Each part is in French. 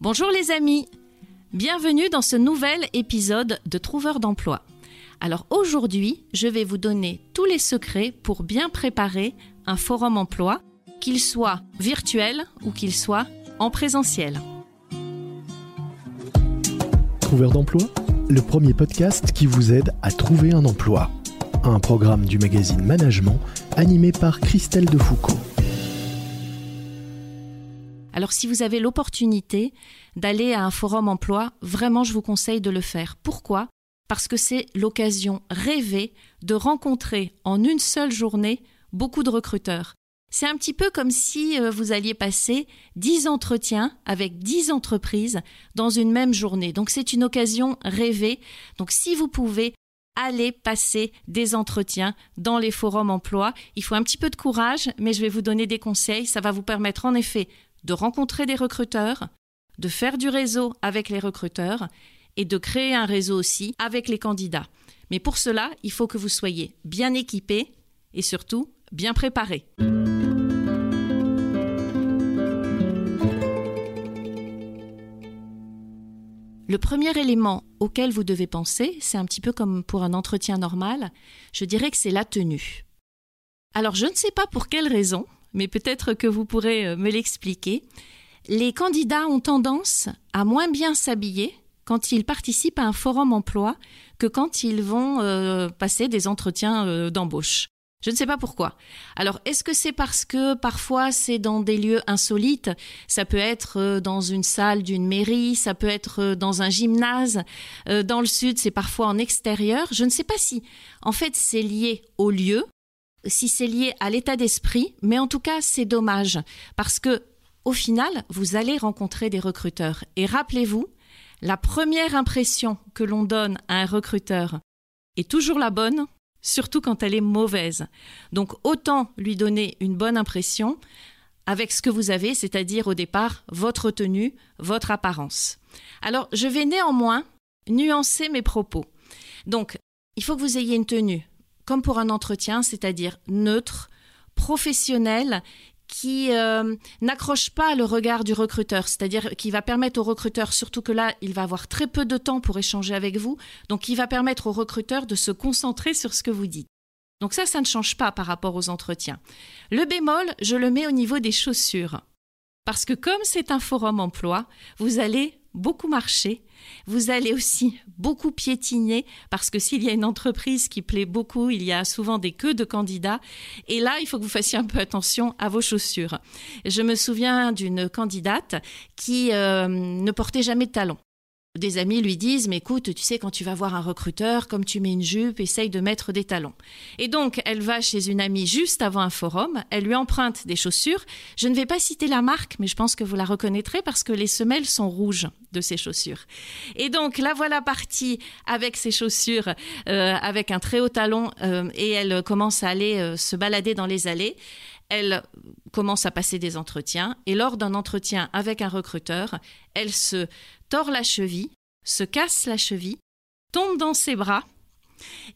Bonjour les amis, bienvenue dans ce nouvel épisode de Trouveur d'emploi. Alors aujourd'hui, je vais vous donner tous les secrets pour bien préparer un forum emploi, qu'il soit virtuel ou qu'il soit en présentiel. Trouveur d'emploi, le premier podcast qui vous aide à trouver un emploi. Un programme du magazine Management animé par Christelle Defoucault. Alors si vous avez l'opportunité d'aller à un forum emploi, vraiment je vous conseille de le faire. Pourquoi? Parce que c'est l'occasion rêvée de rencontrer en une seule journée beaucoup de recruteurs. C'est un petit peu comme si euh, vous alliez passer 10 entretiens avec 10 entreprises dans une même journée. Donc c'est une occasion rêvée. Donc si vous pouvez aller passer des entretiens dans les forums emploi, il faut un petit peu de courage, mais je vais vous donner des conseils. Ça va vous permettre en effet de rencontrer des recruteurs, de faire du réseau avec les recruteurs et de créer un réseau aussi avec les candidats. Mais pour cela, il faut que vous soyez bien équipés et surtout bien préparés. Le premier élément auquel vous devez penser, c'est un petit peu comme pour un entretien normal, je dirais que c'est la tenue. Alors je ne sais pas pour quelle raison, mais peut-être que vous pourrez euh, me l'expliquer. Les candidats ont tendance à moins bien s'habiller quand ils participent à un forum emploi que quand ils vont euh, passer des entretiens euh, d'embauche. Je ne sais pas pourquoi. Alors, est-ce que c'est parce que parfois c'est dans des lieux insolites? Ça peut être dans une salle d'une mairie, ça peut être dans un gymnase. Dans le sud, c'est parfois en extérieur. Je ne sais pas si, en fait, c'est lié au lieu si c'est lié à l'état d'esprit, mais en tout cas, c'est dommage parce que au final, vous allez rencontrer des recruteurs. Et rappelez-vous, la première impression que l'on donne à un recruteur est toujours la bonne, surtout quand elle est mauvaise. Donc autant lui donner une bonne impression avec ce que vous avez, c'est-à-dire au départ votre tenue, votre apparence. Alors je vais néanmoins nuancer mes propos. Donc il faut que vous ayez une tenue comme pour un entretien, c'est-à-dire neutre, professionnel, qui euh, n'accroche pas le regard du recruteur, c'est-à-dire qui va permettre au recruteur, surtout que là, il va avoir très peu de temps pour échanger avec vous, donc il va permettre au recruteur de se concentrer sur ce que vous dites. Donc ça, ça ne change pas par rapport aux entretiens. Le bémol, je le mets au niveau des chaussures. Parce que comme c'est un forum emploi, vous allez beaucoup marcher. Vous allez aussi beaucoup piétiner parce que s'il y a une entreprise qui plaît beaucoup, il y a souvent des queues de candidats. Et là, il faut que vous fassiez un peu attention à vos chaussures. Je me souviens d'une candidate qui euh, ne portait jamais de talons. Des amis lui disent, mais écoute, tu sais, quand tu vas voir un recruteur, comme tu mets une jupe, essaye de mettre des talons. Et donc, elle va chez une amie juste avant un forum, elle lui emprunte des chaussures. Je ne vais pas citer la marque, mais je pense que vous la reconnaîtrez parce que les semelles sont rouges de ces chaussures. Et donc, la voilà partie avec ses chaussures, euh, avec un très haut talon, euh, et elle commence à aller euh, se balader dans les allées elle commence à passer des entretiens et lors d'un entretien avec un recruteur, elle se tord la cheville, se casse la cheville, tombe dans ses bras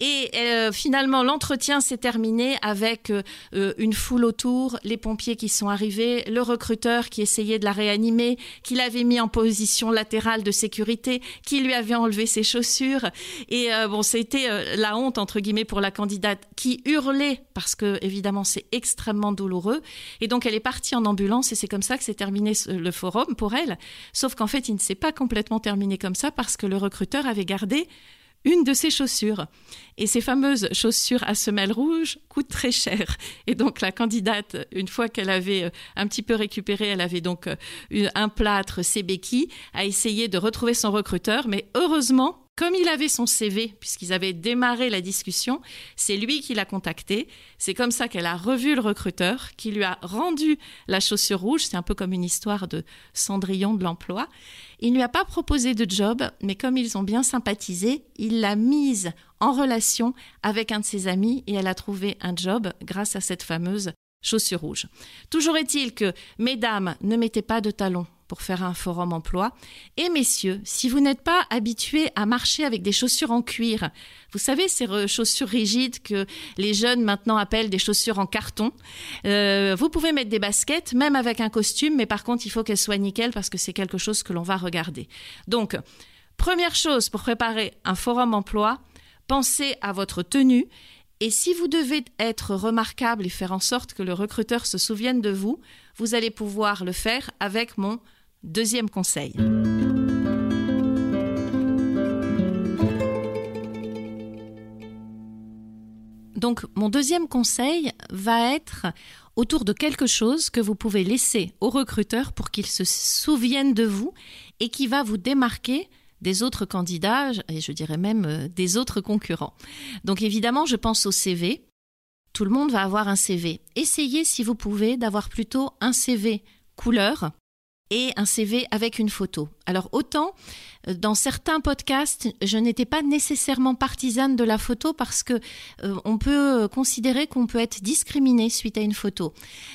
et euh, finalement, l'entretien s'est terminé avec euh, euh, une foule autour, les pompiers qui sont arrivés, le recruteur qui essayait de la réanimer, qui l'avait mis en position latérale de sécurité, qui lui avait enlevé ses chaussures. Et bon, c'était la honte, entre guillemets, pour la candidate qui hurlait parce que, évidemment, c'est extrêmement douloureux. Et donc, elle est partie en ambulance et c'est comme ça que s'est terminé le forum pour elle. Sauf qu'en fait, il ne s'est pas complètement terminé comme ça parce que le recruteur avait gardé une de ses chaussures. Et ces fameuses chaussures à semelles rouges coûtent très cher. Et donc la candidate, une fois qu'elle avait euh, un petit peu récupéré, elle avait donc euh, un plâtre, ses béquilles, a essayé de retrouver son recruteur. Mais heureusement, Comme il avait son CV, puisqu'ils avaient démarré la discussion, c'est lui qui l'a contacté. C'est comme ça qu'elle a revu le recruteur, qui lui a rendu la chaussure rouge. C'est un peu comme une histoire de Cendrillon de l'emploi. Il ne lui a pas proposé de job, mais comme ils ont bien sympathisé, il l'a mise en relation avec un de ses amis et elle a trouvé un job grâce à cette fameuse chaussure rouge. Toujours est-il que, mesdames, ne mettez pas de talons pour faire un forum emploi. Et messieurs, si vous n'êtes pas habitués à marcher avec des chaussures en cuir, vous savez, ces chaussures rigides que les jeunes maintenant appellent des chaussures en carton, euh, vous pouvez mettre des baskets, même avec un costume, mais par contre, il faut qu'elles soient nickel parce que c'est quelque chose que l'on va regarder. Donc, première chose pour préparer un forum emploi, pensez à votre tenue et si vous devez être remarquable et faire en sorte que le recruteur se souvienne de vous, vous allez pouvoir le faire avec mon Deuxième conseil. Donc mon deuxième conseil va être autour de quelque chose que vous pouvez laisser au recruteur pour qu'il se souvienne de vous et qui va vous démarquer des autres candidats et je dirais même euh, des autres concurrents. Donc évidemment, je pense au CV. Tout le monde va avoir un CV. Essayez, si vous pouvez, d'avoir plutôt un CV couleur et un CV avec une photo. Alors autant euh, dans certains podcasts, je n'étais pas nécessairement partisane de la photo parce que euh, on peut considérer qu'on peut être discriminé suite à une photo.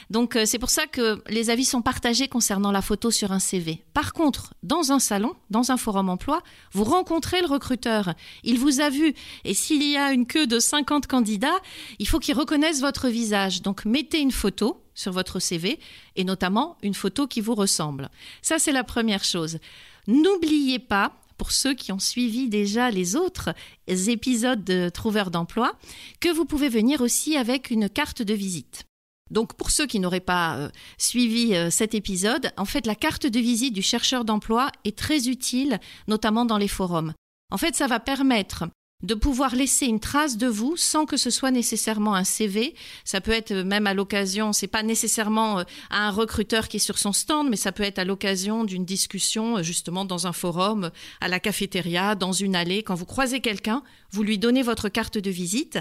Donc euh, c'est pour ça que les avis sont partagés concernant la photo sur un CV. Par contre, dans un salon, dans un forum emploi, vous rencontrez le recruteur. Il vous a vu et s'il y a une queue de 50 candidats, il faut qu'il reconnaisse votre visage. Donc mettez une photo sur votre CV et notamment une photo qui vous ressemble. Ça, c'est la première chose. N'oubliez pas, pour ceux qui ont suivi déjà les autres épisodes de Trouveur d'emploi, que vous pouvez venir aussi avec une carte de visite. Donc pour ceux qui n'auraient pas euh, suivi euh, cet épisode, en fait la carte de visite du chercheur d'emploi est très utile, notamment dans les forums. En fait, ça va permettre de pouvoir laisser une trace de vous sans que ce soit nécessairement un CV. Ça peut être même à l'occasion, c'est pas nécessairement euh, à un recruteur qui est sur son stand, mais ça peut être à l'occasion d'une discussion euh, justement dans un forum, à la cafétéria, dans une allée. Quand vous croisez quelqu'un, vous lui donnez votre carte de visite.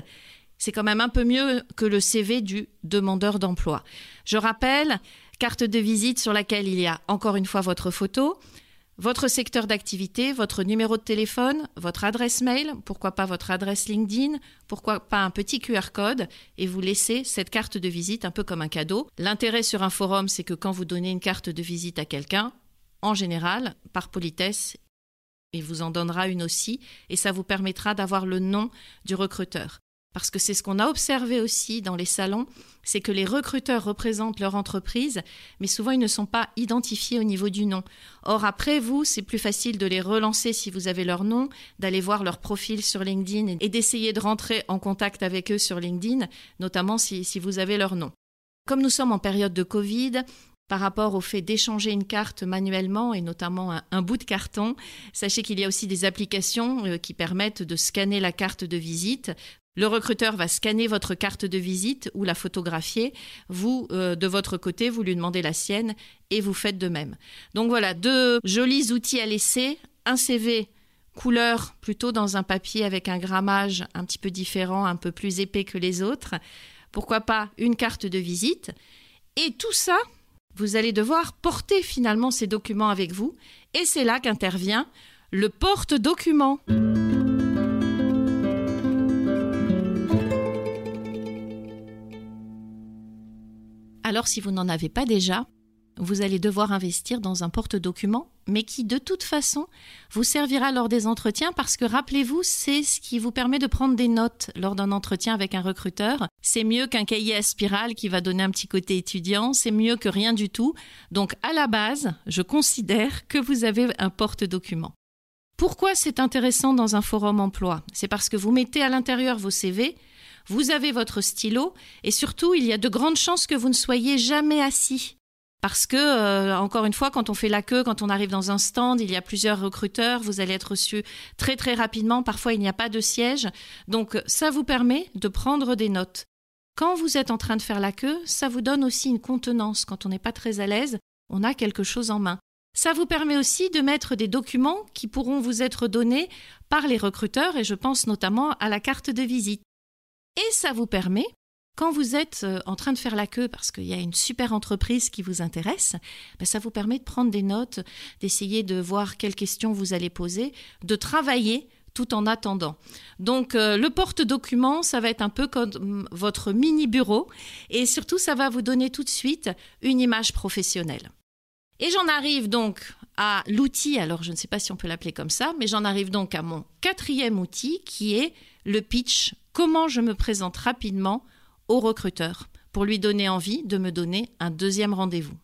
C'est quand même un peu mieux que le CV du demandeur d'emploi. Je rappelle, carte de visite sur laquelle il y a encore une fois votre photo, votre secteur d'activité, votre numéro de téléphone, votre adresse mail, pourquoi pas votre adresse LinkedIn, pourquoi pas un petit QR code, et vous laissez cette carte de visite un peu comme un cadeau. L'intérêt sur un forum, c'est que quand vous donnez une carte de visite à quelqu'un, en général, par politesse, il vous en donnera une aussi, et ça vous permettra d'avoir le nom du recruteur. Parce que c'est ce qu'on a observé aussi dans les salons, c'est que les recruteurs représentent leur entreprise, mais souvent ils ne sont pas identifiés au niveau du nom. Or, après vous, c'est plus facile de les relancer si vous avez leur nom, d'aller voir leur profil sur LinkedIn et d'essayer de rentrer en contact avec eux sur LinkedIn, notamment si, vous avez leur nom. Comme nous sommes en période de Covid, par rapport au fait d'échanger une carte manuellement et notamment un, bout de carton. Sachez qu'il y a aussi des applications euh, qui permettent de scanner la carte de visite le recruteur va scanner votre carte de visite ou la photographier. Vous, euh, de votre côté, vous lui demandez la sienne et vous faites de même. Donc voilà, deux jolis outils à laisser. Un CV couleur plutôt dans un papier avec un grammage un petit peu différent, un peu plus épais que les autres. Pourquoi pas une carte de visite. Et tout ça, vous allez devoir porter finalement ces documents avec vous. Et c'est là qu'intervient le porte-document. Alors si vous n'en avez pas déjà, vous allez devoir investir dans un porte-document, mais qui de toute façon vous servira lors des entretiens parce que rappelez-vous, c'est ce qui vous permet de prendre des notes lors d'un entretien avec un recruteur. C'est mieux qu'un cahier à spirale qui va donner un petit côté étudiant, c'est mieux que rien du tout. Donc à la base, je considère que vous avez un porte-document. Pourquoi c'est intéressant dans un forum emploi? C'est parce que vous mettez à l'intérieur vos CV, vous avez votre stylo et surtout, il y a de grandes chances que vous ne soyez jamais assis. Parce que, euh, encore une fois, quand on fait la queue, quand on arrive dans un stand, il y a plusieurs recruteurs, vous allez être reçu très très rapidement, parfois il n'y a pas de siège. Donc ça vous permet de prendre des notes. Quand vous êtes en train de faire la queue, ça vous donne aussi une contenance. Quand on n'est pas très à l'aise, on a quelque chose en main. Ça vous permet aussi de mettre des documents qui pourront vous être donnés par les recruteurs et je pense notamment à la carte de visite. Et ça vous permet, quand vous êtes euh, en train de faire la queue parce qu'il y a une super entreprise qui vous intéresse, ben, ça vous permet de prendre des notes, d'essayer de voir quelles questions vous allez poser, de travailler tout en attendant. Donc euh, le porte-document, ça va être un peu comme votre mini bureau et surtout ça va vous donner tout de suite une image professionnelle. Et j'en arrive donc à l'outil, alors je ne sais pas si on peut l'appeler comme ça, mais j'en arrive donc à mon quatrième outil qui est le pitch, comment je me présente rapidement au recruteur pour lui donner envie de me donner un deuxième rendez-vous.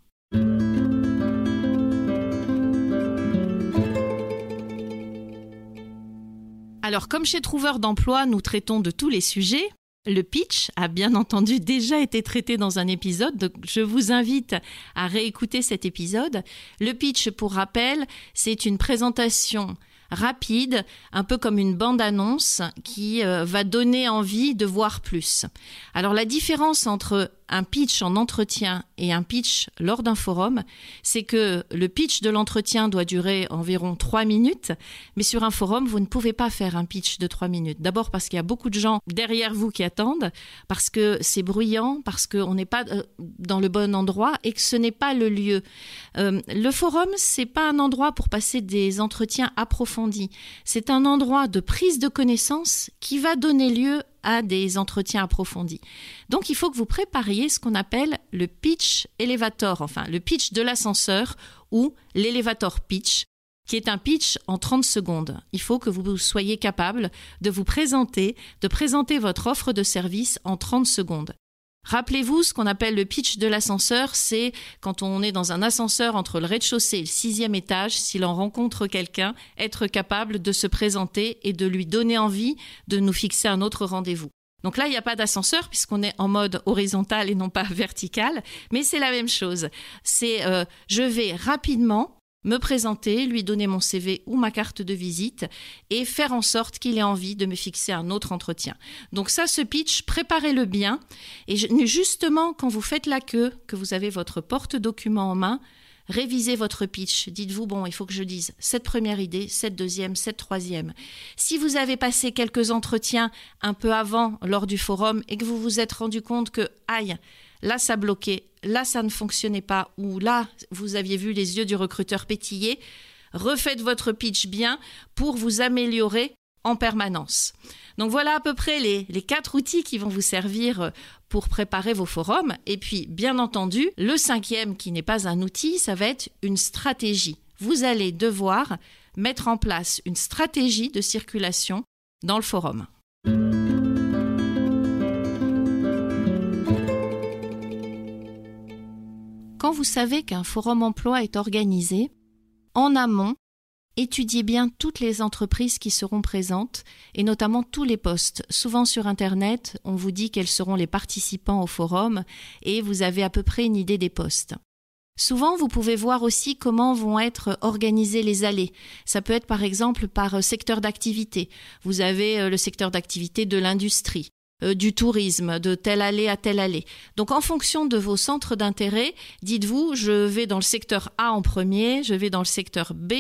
Alors, comme chez Trouveur d'emploi, nous traitons de tous les sujets. Le pitch a bien entendu déjà été traité dans un épisode, donc je vous invite à réécouter cet épisode. Le pitch, pour rappel, c'est une présentation rapide, un peu comme une bande-annonce qui euh, va donner envie de voir plus. Alors la différence entre un pitch en entretien et un pitch lors d'un forum, c'est que le pitch de l'entretien doit durer environ trois minutes, mais sur un forum, vous ne pouvez pas faire un pitch de trois minutes. D'abord parce qu'il y a beaucoup de gens derrière vous qui attendent, parce que c'est bruyant, parce qu'on n'est pas euh, dans le bon endroit et que ce n'est pas le lieu. Euh, le forum, c'est pas un endroit pour passer des entretiens approfondis. C'est un endroit de prise de connaissance qui va donner lieu à des entretiens approfondis. Donc il faut que vous prépariez ce qu'on appelle le pitch elevator, enfin le pitch de l'ascenseur ou l'elevator pitch, qui est un pitch en 30 secondes. Il faut que vous soyez capable de vous présenter, de présenter votre offre de service en 30 secondes. Rappelez-vous, ce qu'on appelle le pitch de l'ascenseur, c'est quand on est dans un ascenseur entre le rez-de-chaussée et le sixième étage, s'il en rencontre quelqu'un, être capable de se présenter et de lui donner envie de nous fixer un autre rendez-vous. Donc là, il n'y a pas d'ascenseur puisqu'on est en mode horizontal et non pas vertical, mais c'est la même chose. C'est euh, je vais rapidement me présenter, lui donner mon CV ou ma carte de visite et faire en sorte qu'il ait envie de me fixer un autre entretien. Donc ça, ce pitch, préparez-le bien. Et justement, quand vous faites la queue, que vous avez votre porte-document en main, révisez votre pitch. Dites-vous, bon, il faut que je dise cette première idée, cette deuxième, cette troisième. Si vous avez passé quelques entretiens un peu avant lors du forum et que vous vous êtes rendu compte que, aïe, là ça bloquait, là ça ne fonctionnait pas, ou là vous aviez vu les yeux du recruteur pétiller, refaites votre pitch bien pour vous améliorer en permanence. Donc voilà à peu près les, les, quatre outils qui vont vous servir pour préparer vos forums. Et puis, bien entendu, le cinquième qui n'est pas un outil, ça va être une stratégie. Vous allez devoir mettre en place une stratégie de circulation dans le forum. Quand vous savez qu'un forum emploi est organisé, en amont, étudiez bien toutes les entreprises qui seront présentes et notamment tous les postes. Souvent sur Internet, on vous dit quels seront les participants au forum et vous avez à peu près une idée des postes. Souvent, vous pouvez voir aussi comment vont être organisées les allées. Ça peut être par exemple par secteur d'activité. Vous avez euh, le secteur d'activité de l'industrie, euh, du tourisme, de telle allée à telle allée. Donc en fonction de vos centres d'intérêt, dites-vous, je vais dans le secteur A en premier, je vais dans le secteur B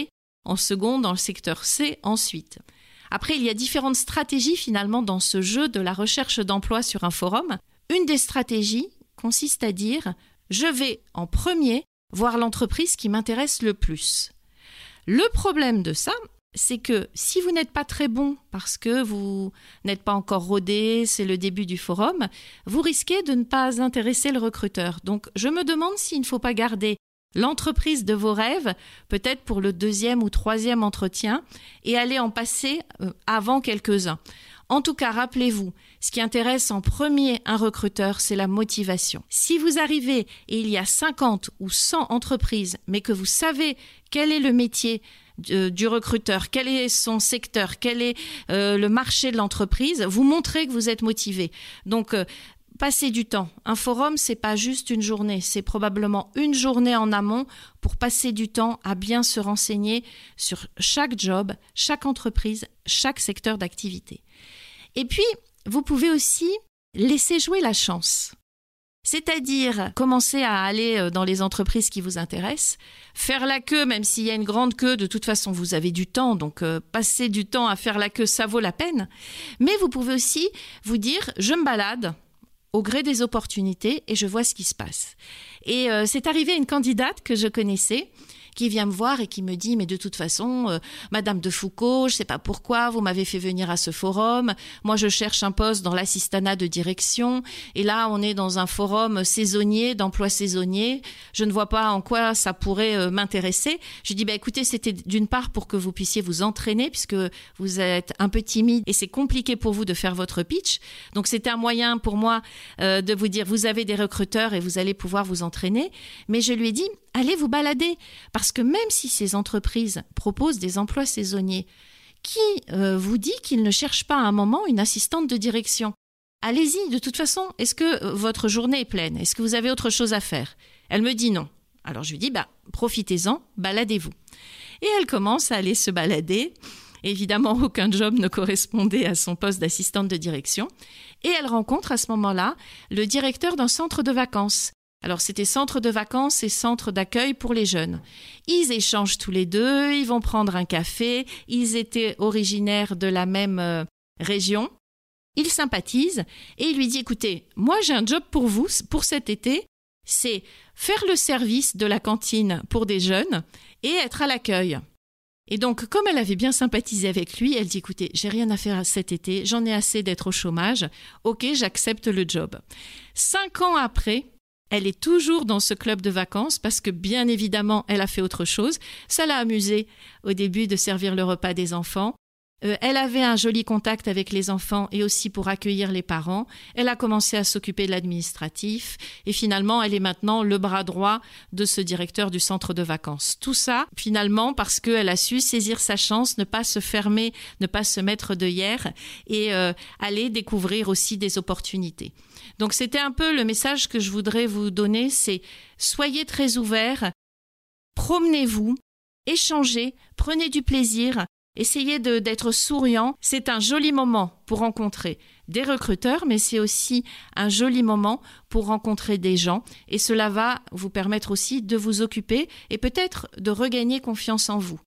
en second, dans le secteur C ensuite. Après, il y a différentes stratégies finalement dans ce jeu de la recherche d'emploi sur un forum. Une des stratégies consiste à dire, je vais en premier voir l'entreprise qui m'intéresse le plus. Le problème de ça, c'est que si vous n'êtes pas très bon parce que vous n'êtes pas encore rodé, c'est le début du forum, vous risquez de ne pas intéresser le recruteur. Donc je me demande s'il ne faut pas garder l'entreprise de vos rêves, peut-être pour le deuxième ou troisième entretien, et aller en passer euh, avant quelques-uns. En tout cas, rappelez-vous, ce qui intéresse en premier un recruteur, c'est la motivation. Si vous arrivez et il y a 50 ou 100 entreprises, mais que vous savez quel est le métier du recruteur, quel est son secteur, quel est euh, le marché de l'entreprise, vous montrez que vous êtes motivé. Donc euh, du temps. Un forum, c'est pas juste une journée, c'est probablement une journée en amont pour passer du temps à bien se renseigner sur chaque job, chaque entreprise, chaque secteur d'activité. Et puis, vous pouvez aussi laisser jouer la chance. C'est-à-dire commencer à aller euh, dans les entreprises qui vous intéressent, faire la queue, même s'il y a une grande queue, de toute façon vous avez du temps, donc euh, passer du temps à faire la queue, ça vaut la peine. Mais vous pouvez aussi vous dire, je me balade au gré des opportunités et je vois ce qui se passe. Et euh, c'est arrivé à une candidate que je connaissais qui vient me voir et qui me dit mais de toute façon euh, madame de Foucault, je sais pas pourquoi vous m'avez fait venir à ce forum. Moi je cherche un poste dans l'assistanat de direction et là on est dans un forum saisonnier d'emploi saisonnier. Je ne vois pas en quoi ça pourrait euh, m'intéresser. Je dis bah écoutez, c'était d'une part pour que vous puissiez vous entraîner puisque vous êtes un peu timide et c'est compliqué pour vous de faire votre pitch. Donc c'était un moyen pour moi euh, de vous dire vous avez des recruteurs et vous allez pouvoir vous entraîner, mais je lui ai dit allez vous balader. Parce que même si ces entreprises proposent des emplois saisonniers, qui euh, vous dit qu'ils ne cherchent pas à un moment une assistante de direction? Allez-y, de toute façon, est-ce que euh, votre journée est pleine? Est-ce que vous avez autre chose à faire? Elle me dit non. Alors je lui dis, bah, profitez-en, baladez-vous. Et elle commence à aller se balader. Évidemment, aucun job ne correspondait à son poste d'assistante de direction. Et elle rencontre à ce moment-là le directeur d'un centre de vacances alors c'était centre de vacances et centre d'accueil pour les jeunes. Ils échangent tous les deux, ils vont prendre un café, ils étaient originaires de la même euh, région. Il sympathise et il lui dit écoutez, moi j'ai un job pour vous pour cet été, c'est faire le service de la cantine pour des jeunes et être à l'accueil. Et donc, comme elle avait bien sympathisé avec lui, elle dit écoutez, j'ai rien à faire cet été, j'en ai assez d'être au chômage, ok, j'accepte le job. Cinq ans après, elle est toujours dans ce club de vacances parce que bien évidemment, elle a fait autre chose. Ça l'a amusée au début de servir le repas des enfants. Euh, elle avait un joli contact avec les enfants et aussi pour accueillir les parents. Elle a commencé à s'occuper de l'administratif et finalement, elle est maintenant le bras droit de ce directeur du centre de vacances. Tout ça, finalement, parce qu'elle a su saisir sa chance, ne pas se fermer, ne pas se mettre de hier et euh, aller découvrir aussi des opportunités. Donc c'était un peu le message que je voudrais vous donner, c'est soyez très ouverts, promenez-vous, échangez, prenez du plaisir, essayez d'être souriant. C'est un joli moment pour rencontrer des recruteurs, mais c'est aussi un joli moment pour rencontrer des gens et cela va vous permettre aussi de vous occuper et peut-être de regagner confiance en vous.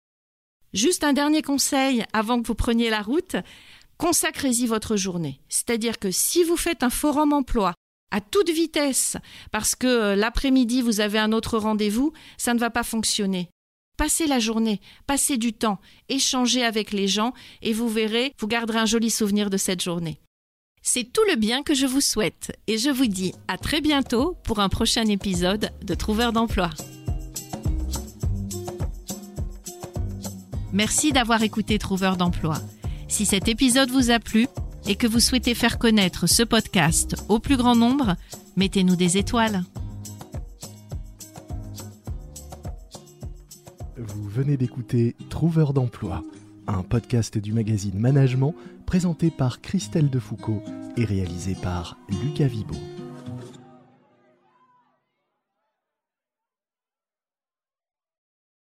Juste un dernier conseil avant que vous preniez la route, consacrez-y votre journée. C'est-à-dire que si vous faites un forum emploi à toute vitesse, parce que euh, l'après-midi vous avez un autre rendez-vous, ça ne va pas fonctionner. Passez la journée, passez du temps, échangez avec les gens et vous verrez, vous garderez un joli souvenir de cette journée. C'est tout le bien que je vous souhaite et je vous dis à très bientôt pour un prochain épisode de Trouveur d'emploi. Merci d'avoir écouté Trouveur d'emploi. Si cet épisode vous a plu et que vous souhaitez faire connaître ce podcast au plus grand nombre, mettez-nous des étoiles. Venez d'écouter Trouveur d'emploi, un podcast du magazine Management présenté par Christelle Defoucault et réalisé par Lucas Vibo.